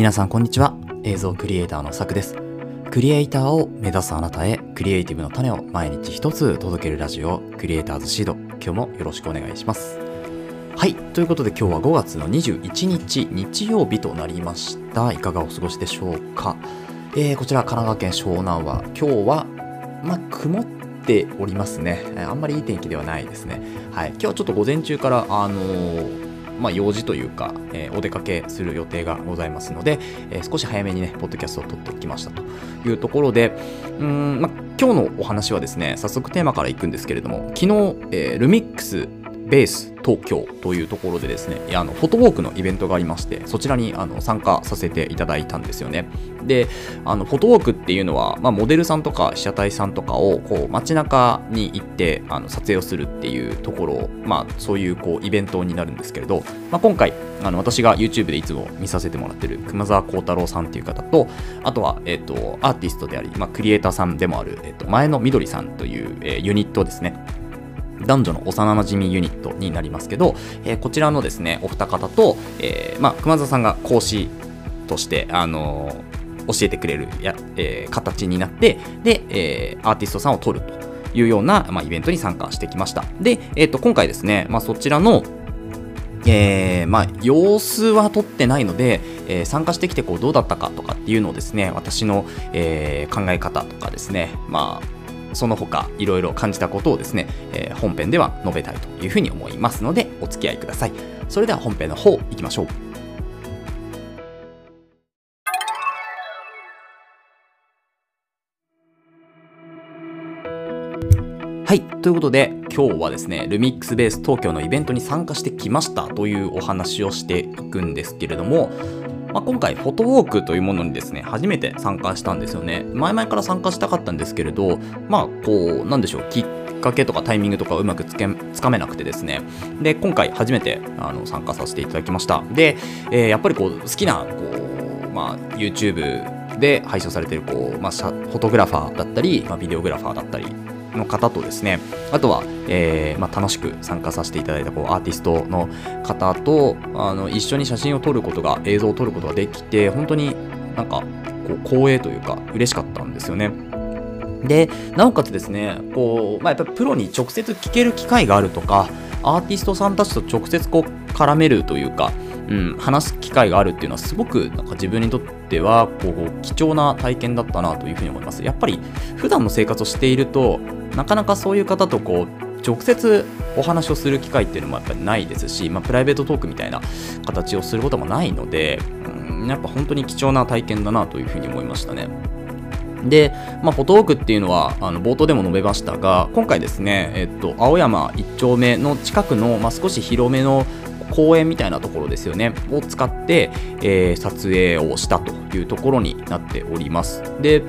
皆さんこんにちは。映像クリエイターのさくです。クリエイターを目指すあなたへクリエイティブの種を毎日一つ届けるラジオクリエイターズシード。今日もよろしくお願いします。はい。ということで今日は5月の21日日曜日となりました。いかがお過ごしでしょうか、えー、こちら神奈川県湘南は今日はまあ曇っておりますね。あんまりいい天気ではないですね。はい。今日はちょっと午前中からあのーまあ、用事というか、えー、お出かけする予定がございますので、えー、少し早めにね、ポッドキャストを撮ってきましたというところで、うん、まあ、今日のお話はですね、早速テーマからいくんですけれども、昨日、えー、ルミックスベース東京というところでですね、あのフォトウォークのイベントがありまして、そちらにあの参加させていただいたんですよね。で、あのフォトウォークっていうのは、まあ、モデルさんとか被写体さんとかをこう街中に行ってあの撮影をするっていうところ、まあ、そういうこうイベントになるんですけれど、まあ、今回、あの私が YouTube でいつも見させてもらってる熊沢幸太郎さんっていう方と、あとは、えっ、と、アーティストであり、まあ、クリエイターさんでもある、えっ、と、前野みどりさんという、えー、ユニットですね。男女の幼馴染ユニットになりますけど、えー、こちらのですね、お二方と、えー、まあ、熊沢さんが講師として、あのー、教えてくれるや、えー、形になって、で、えー、アーティストさんを撮るというような、まあ、イベントに参加してきました。で、えっ、ー、と、今回ですね、まあ、そちらの、えー、まあ、様子は撮ってないので、えー、参加してきてこうどうだったかとかっていうのをですね、私の、えー、考え方とかですね、まあ、その他いろいろ感じたことをですね、えー、本編では述べたいというふうに思いますのでお付き合いくださいそれでは本編の方いきましょうはい。ということで、今日はですね、ルミックスベース東京のイベントに参加してきましたというお話をしていくんですけれども、まあ、今回フォトウォークというものにですね初めて参加したんですよね。前々から参加したかったんですけれどまあこうなんでしょうきっかけとかタイミングとかうまくつけつかめなくてですね。で今回初めてあの参加させていただきました。で、えー、やっぱりこう好きなこう、まあ、YouTube で配信されているこう、まあ、フォトグラファーだったり、まあ、ビデオグラファーだったりの方とですねあとは、えーまあ、楽しく参加させていただいたこうアーティストの方とあの一緒に写真を撮ることが映像を撮ることができて本当になんかこう光栄というか嬉しかったんですよね。でなおかつですねこう、まあ、やっぱプロに直接聞ける機会があるとかアーティストさんたちと直接こう絡めるというかうん、話す機会があるっていうのはすごくなんか自分にとってはこう貴重な体験だったなというふうに思います。やっぱり普段の生活をしているとなかなかそういう方とこう直接お話をする機会っていうのもやっぱりないですし、まあ、プライベートトークみたいな形をすることもないので、うん、やっぱ本当に貴重な体験だなというふうに思いましたね。で、まあ、フォトウォークっていうのはあの冒頭でも述べましたが今回ですね、えっと、青山1丁目の近くの、まあ、少し広めの公園みたいなところですよねを使って、えー、撮影をしたというところになっておりますで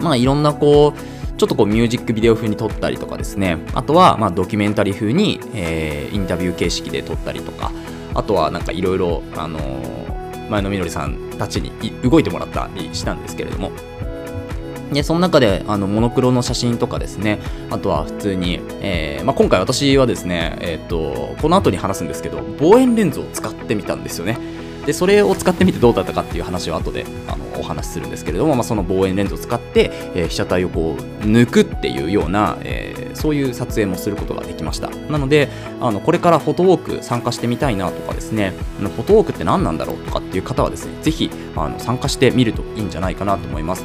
まあいろんなこうちょっとこうミュージックビデオ風に撮ったりとかですね。あとはまドキュメンタリー風に、えー、インタビュー形式で撮ったりとか。あとはなんかいろいろあの、前野みどりさんたちに動いてもらったりしたんですけれども。で、その中で、あの、モノクロの写真とかですね、あとは普通に、えー、まあ、今回私はですね、えっ、と、この後に話すんですけど、望遠レンズを使ってみたんですよね。で、それを使ってみてどうだったかっていう話を後で、あの、お話しするんですけれども、まあ、その望遠レンズを使って、えー、被写体をこう、抜くっていうような、えー、そういう撮影もすることができました。なので、あの、これからフォトウォーク参加してみたいなとかですね、フォトウォークって何なんだろうとかっていう方はですね、ぜひ、あの、参加してみるといいんじゃないかなと思います。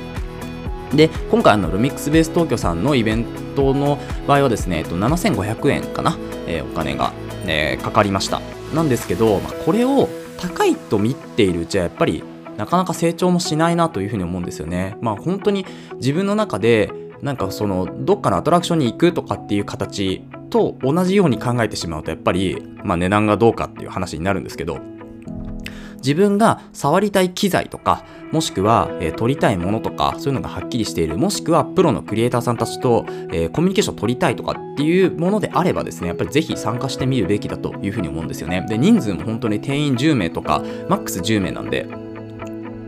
で今回あのルミックスベース東京さんのイベントの場合はですね、えっと、7500円かな、えー、お金が、えー、かかりましたなんですけど、まあ、これを高いと見ているうちはやっぱりなかなか成長もしないなというふうに思うんですよね。まあ本当に自分の中でなんかそのどっかのアトラクションに行くとかっていう形と同じように考えてしまうとやっぱり、まあ、値段がどうかっていう話になるんですけど自分が触りたい機材とか、もしくは、えー、撮りたいものとか、そういうのがはっきりしている、もしくはプロのクリエイターさんたちと、えー、コミュニケーション取りたいとかっていうものであればですね、やっぱりぜひ参加してみるべきだというふうに思うんですよね。で、人数も本当に定員10名とか、マックス10名なんで、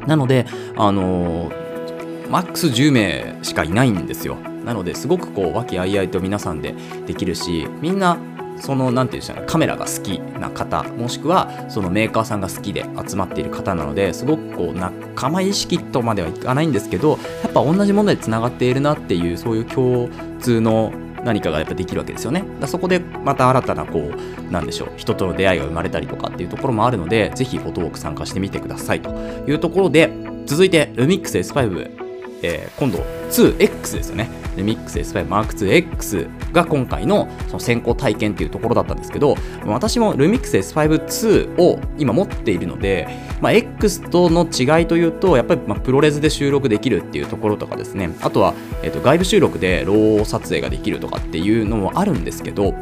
なので、あのー、マックス10名しかいないんですよ。なので、すごくこう、和気あいあいと皆さんでできるし、みんなその何て言うんでしょうねカメラが好きな方もしくはそのメーカーさんが好きで集まっている方なのですごくこう仲間意識とまではいかないんですけどやっぱ同じものでつながっているなっていうそういう共通の何かがやっぱできるわけですよね。だそこでまた新たなこうなんでしょう人との出会いが生まれたりとかっていうところもあるのでぜひフォトウォーク参加してみてくださいというところで続いてルミックス S5 えー、今度 2X ですよね。レミックス S5M2X が今回のその先行体験っていうところだったんですけど、私もルミックス S5 2を今持っているので、まあ、X との違いというと、やっぱりまプロレスで収録できるっていうところとかですね、あとは、えー、と外部収録でロー撮影ができるとかっていうのもあるんですけど、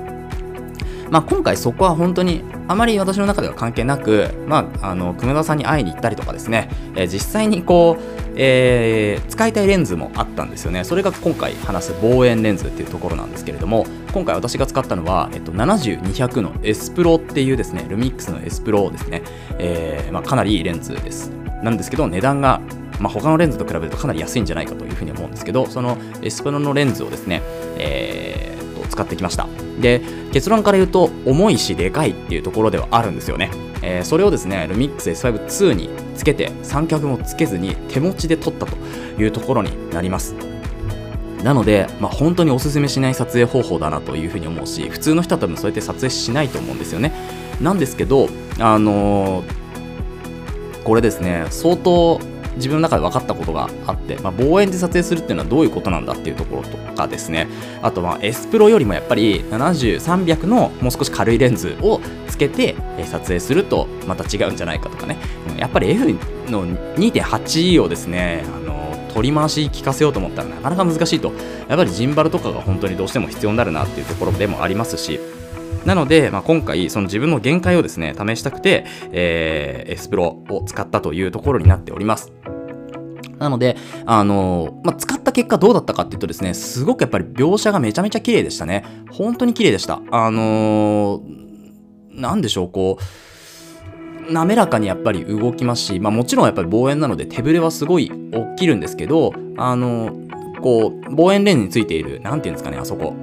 まあ、今回そこは本当にあまり私の中では関係なく、まあ、あの熊田さんに会いに行ったりとかですね、えー、実際にこう、えー、使いたいレンズもあったんですよね。それが今回話す望遠レンズっていうところなんですけれども今回私が使ったのは、えっと、70-200の S プロっていうですねルミックスの S プロですね、えーまあ、かなりいいレンズです。なんですけど値段がまあ、他のレンズと比べるとかなり安いんじゃないかというふうに思うんですけどその S プロのレンズをですね、えー、使ってきました。で結論から言うと重いしでかいっていうところではあるんですよね。えー、それをですねルミックス S5-2 につけて三脚もつけずに手持ちで撮ったというところになります。なので、まあ、本当におすすめしない撮影方法だなというふうに思うし普通の人は多分そうやって撮影しないと思うんですよね。なんですけどあのー、これですね相当自分の中で分かったことがあって、まあ、望遠で撮影するっていうのはどういうことなんだっていうところとかですね。あとは S プロよりもやっぱり70300のもう少し軽いレンズをつけて撮影するとまた違うんじゃないかとかね。やっぱり F の2.8をですねあの取り回し効かせようと思ったらなかなか難しいと。やっぱりジンバルとかが本当にどうしても必要になるなっていうところでもありますしなので、まあ、今回、その自分の限界をですね、試したくて、えー、S プロを使ったというところになっております。なので、あのまあ、使った結果どうだったかっていうとですね、すごくやっぱり描写がめちゃめちゃ綺麗でしたね。本当に綺麗でした。あのー、なんでしょう、こう、滑らかにやっぱり動きますし、まあ、もちろんやっぱり望遠なので手ぶれはすごい起きるんですけど、あのこう、望遠レンズについている、なんていうんですかね、あそこ。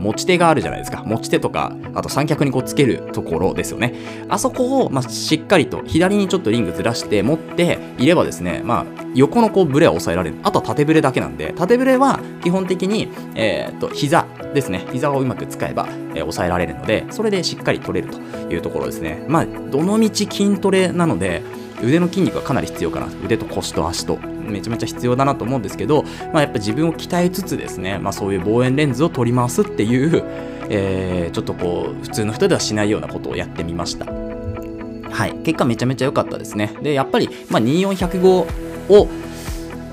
持ち手があるじゃないですか。持ち手とか、あと三脚にこうつけるところですよね。あそこを、まあ、しっかりと左にちょっとリングずらして持っていればですね、まあ、横のこうブレは抑えられる。あとは縦ブレだけなんで、縦ブレは基本的に、えー、っと、膝ですね。膝をうまく使えば、えー、抑えられるので、それでしっかり取れるというところですね。まあ、どのみち筋トレなので、腕の筋肉がかなり必要かな。腕と腰と足と。めちゃめちゃ必要だなと思うんですけど、まあ、やっぱ自分を鍛えつつですね、まあ、そういう望遠レンズを取り回すっていう、えー、ちょっとこう普通の人ではしないようなことをやってみました。はい、結果めちゃめちゃ良かったですね。で、やっぱり、まあ、2405を、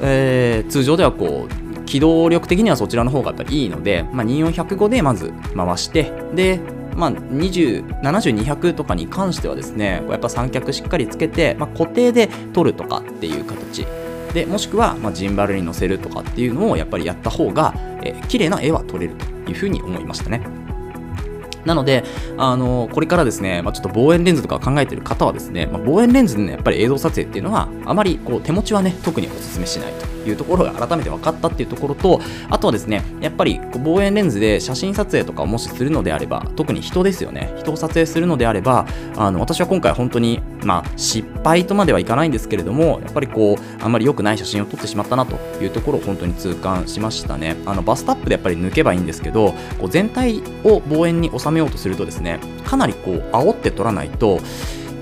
えー、通常ではこう、機動力的にはそちらの方がやっぱりいいので、まあ、2405でまず回して、で、まあ、70、200とかに関してはですね、やっぱ三脚しっかりつけて、まあ、固定で取るとかっていう形でもしくは、ま、ジンバルに乗せるとかっていうのをやっぱりやった方が、えー、綺麗な絵は撮れるというふうに思いましたね。なので、あのこれからですね、まあ、ちょっと望遠レンズとか考えてる方はですね、まあ、望遠レンズで、の、やっぱり映像撮影っていうのは、あまりこう手持ちはね、特にお勧めしないというところが改めて分かったっていうところと、あとはですね、やっぱり望遠レンズで写真撮影とかをもしするのであれば、特に人ですよね、人を撮影するのであれば、あの私は今回本当に、まあ、失敗とまではいかないんですけれども、やっぱりこう、あんまり良くない写真を撮ってしまったなというところを本当に痛感しましたね。あのバスタップでやっぱり抜けばいいんですけど、こう全体を望遠に収めようとするとですね、かなりこう、煽って撮らないと、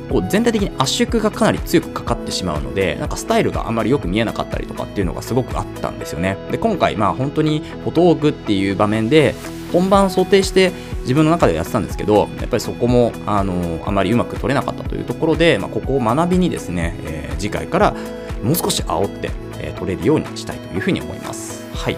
こう全体的に圧縮がかなり強くかかってしまうので、なんかスタイルがあまりよく見えなかったりとかっていうのがすごくあったんですよね。で、今回、まあ本当にフォトウォークっていう場面で、本番想定して自分の中でやってたんですけど、やっぱりそこも、あの、あまりうまく取れなかったというところで、まあ、ここを学びにですね、えー、次回からもう少し煽って、えー、取れるようにしたいというふうに思います。はい。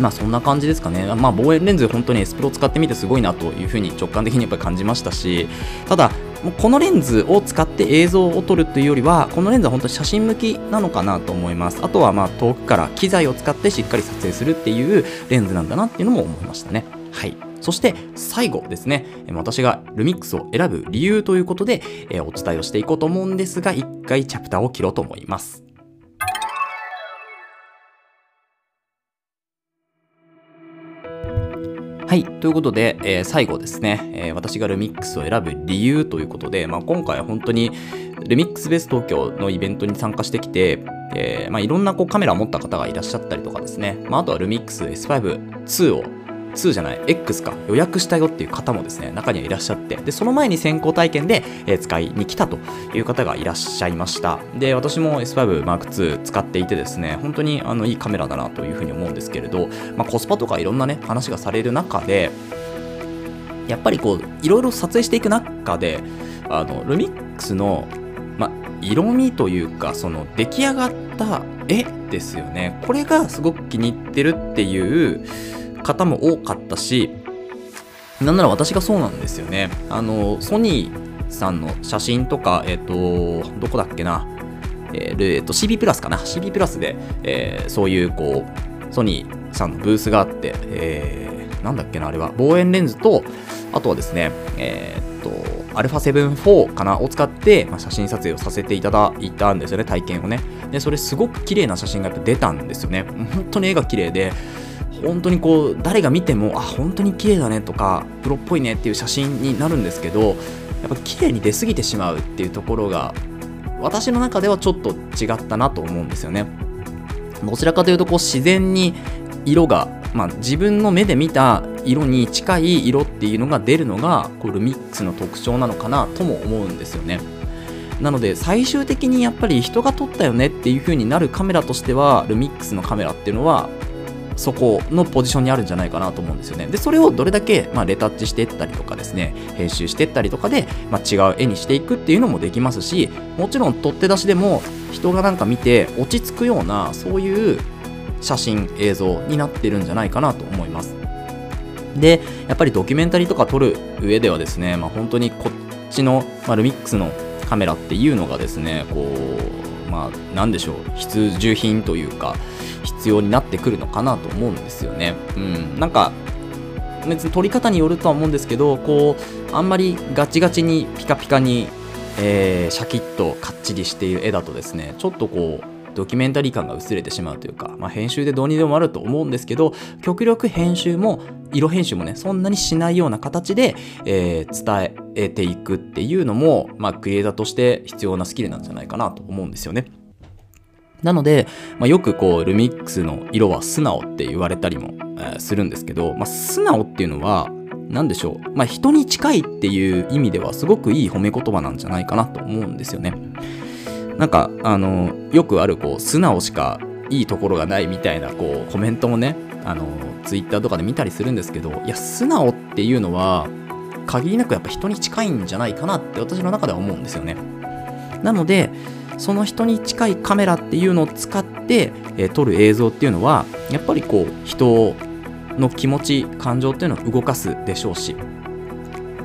まあそんな感じですかね。まあ望遠レンズ本当に S プロ使ってみてすごいなというふうに直感的にやっぱり感じましたし、ただもうこのレンズを使って映像を撮るというよりはこのレンズは本当に写真向きなのかなと思います。あとはまあ遠くから機材を使ってしっかり撮影するっていうレンズなんだなっていうのも思いましたね。はい。そして最後ですね、私がルミックスを選ぶ理由ということで、えお伝えをしていこうと思うんですが、一回チャプターを切ろうと思います。はい。ということで、えー、最後ですね、えー、私がルミックスを選ぶ理由ということで、まあ、今回は本当にルミックスベース東京のイベントに参加してきて、えー、まあ、いろんなこうカメラを持った方がいらっしゃったりとかですね、まあ、あとはルミックス S5-2 を2じゃない X か予約したよっていう方もですね中にはいらっしゃってでその前に先行体験で、え、使いに来たという方がいらっしゃいました。で私も S5M2 使っていてですね本当にあのいいカメラだなというふうに思うんですけれど、まあ、コスパとかいろんなね話がされる中でやっぱりこういろいろ撮影していく中であのルミックスの、ま、色味というかその出来上がった絵ですよね。これがすごく気に入ってるっていう方も多かったし、なんなら私がそうなんですよね。あの、ソニーさんの写真とか、えっ、ー、と、どこだっけな、えー、えー、と CB プラスかな。CB プラスで、えー、そういうこうソニーさんのブースがあって、えー、なんだっけなあれは。望遠レンズとあとはですねえ、っと α7-4 かなを使って、まあ、写真撮影をさせていただいたんですよね体験をね。でそれすごく綺麗な写真がやっぱ出たんですよね。本当に絵が綺麗で本当にこう誰が見てもあ本当に綺麗だねとかプロっぽいねっていう写真になるんですけどやっぱ綺麗に出過ぎてしまうっていうところが私の中ではちょっと違ったなと思うんですよね。どちらかというとこう自然に色が、まあ、自分の目で見た色に近い色っていうのが出るのがこうルミックスの特徴なのかなとも思うんですよね。なので最終的にやっぱり人が撮ったよねっていう風になるカメラとしてはルミックスのカメラっていうのはそこのポジションにあるんじゃないかなと思うんですよね。で、それをどれだけ、まあ、レタッチしていったりとかですね、編集していったりとかで、まあ、違う絵にしていくっていうのもできますし、もちろん取って出しでも人がなんか見て落ち着くような、そういう写真、映像になってるんじゃないかなと思います。で、やっぱりドキュメンタリーとか撮る上ではですね、まあ、本当にこっちの、まあ、ルミックスのカメラっていうのがですね、こう、まあ、なんでしょう、必需品というか、必要になってくるのかなと思うんですよね。うん、なんか別に取り方によるとは思うんですけどこうあんまりガチガチにピカピカに、えー、シャキッとかっちりしている絵だとですねちょっとこうドキュメンタリー感が薄れてしまうというか、まあ、編集でどうにでもあると思うんですけど極力編集も色編集もねそんなにしないような形で、えー、伝えていくっていうのも、まあ、クリエイターとして必要なスキルなんじゃないかなと思うんですよね。なので、まあ、よくこうルミックスの色は素直って言われたりも、えー、するんですけど、まあ、素直っていうのは何でしょう、まあ、人に近いっていう意味ではすごくいい褒め言葉なんじゃないかなと思うんですよね。なんかあのよくあるこう素直しかいいところがないみたいなこうコメントもねあのツイッターとかで見たりするんですけどいや素直っていうのは限りなくやっぱ人に近いんじゃないかなって私の中では思うんですよね。なのでその人に近いカメラっていうのを使って、えー、撮る映像っていうのはやっぱりこう人の気持ち感情っていうのを動かすでしょうし、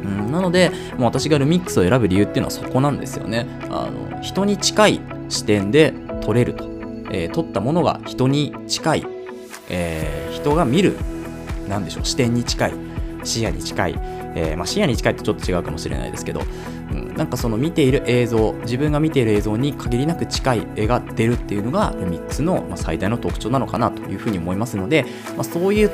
うん、なのでもう私がルミックスを選ぶ理由っていうのはそこなんですよね。あの人に近い視点で撮れると、えー、撮ったものが人に近い、えー、人が見るなんでしょう視点に近い視野に近い、えー、まあ、視野に近いってちょっと違うかもしれないですけど、うん、なんかその見ている映像自分が見ている映像に限りなく近い絵が出るっていうのがルミックスの最大の特徴なのかなというふうに思いますので、まあ、そういう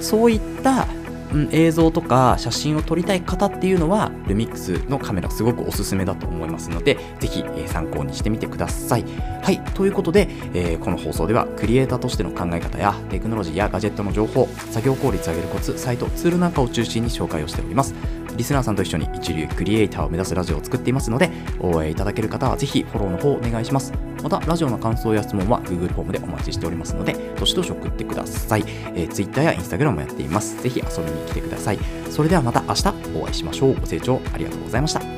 そういったうん、映像とか写真を撮りたい方っていうのはルミックスのカメラすごくおすすめだと思いますのでぜひ、え、参考にしてみてください。はいということで、えー、この放送ではクリエイターとしての考え方やテクノロジーやガジェットの情報作業効率を上げるコツサイトツールなんかを中心に紹介をしております。リスナーさんと一緒に一流クリエイターを目指すラジオを作っていますので応援いただける方はぜひフォローの方をお願いします。またラジオの感想や質問は Google フォームでお待ちしておりますのでどしどし送ってください。えー、Twitter や Instagram もやっています。ぜひ遊びに来てください。それではまた明日お会いしましょう。ご清聴ありがとうございました。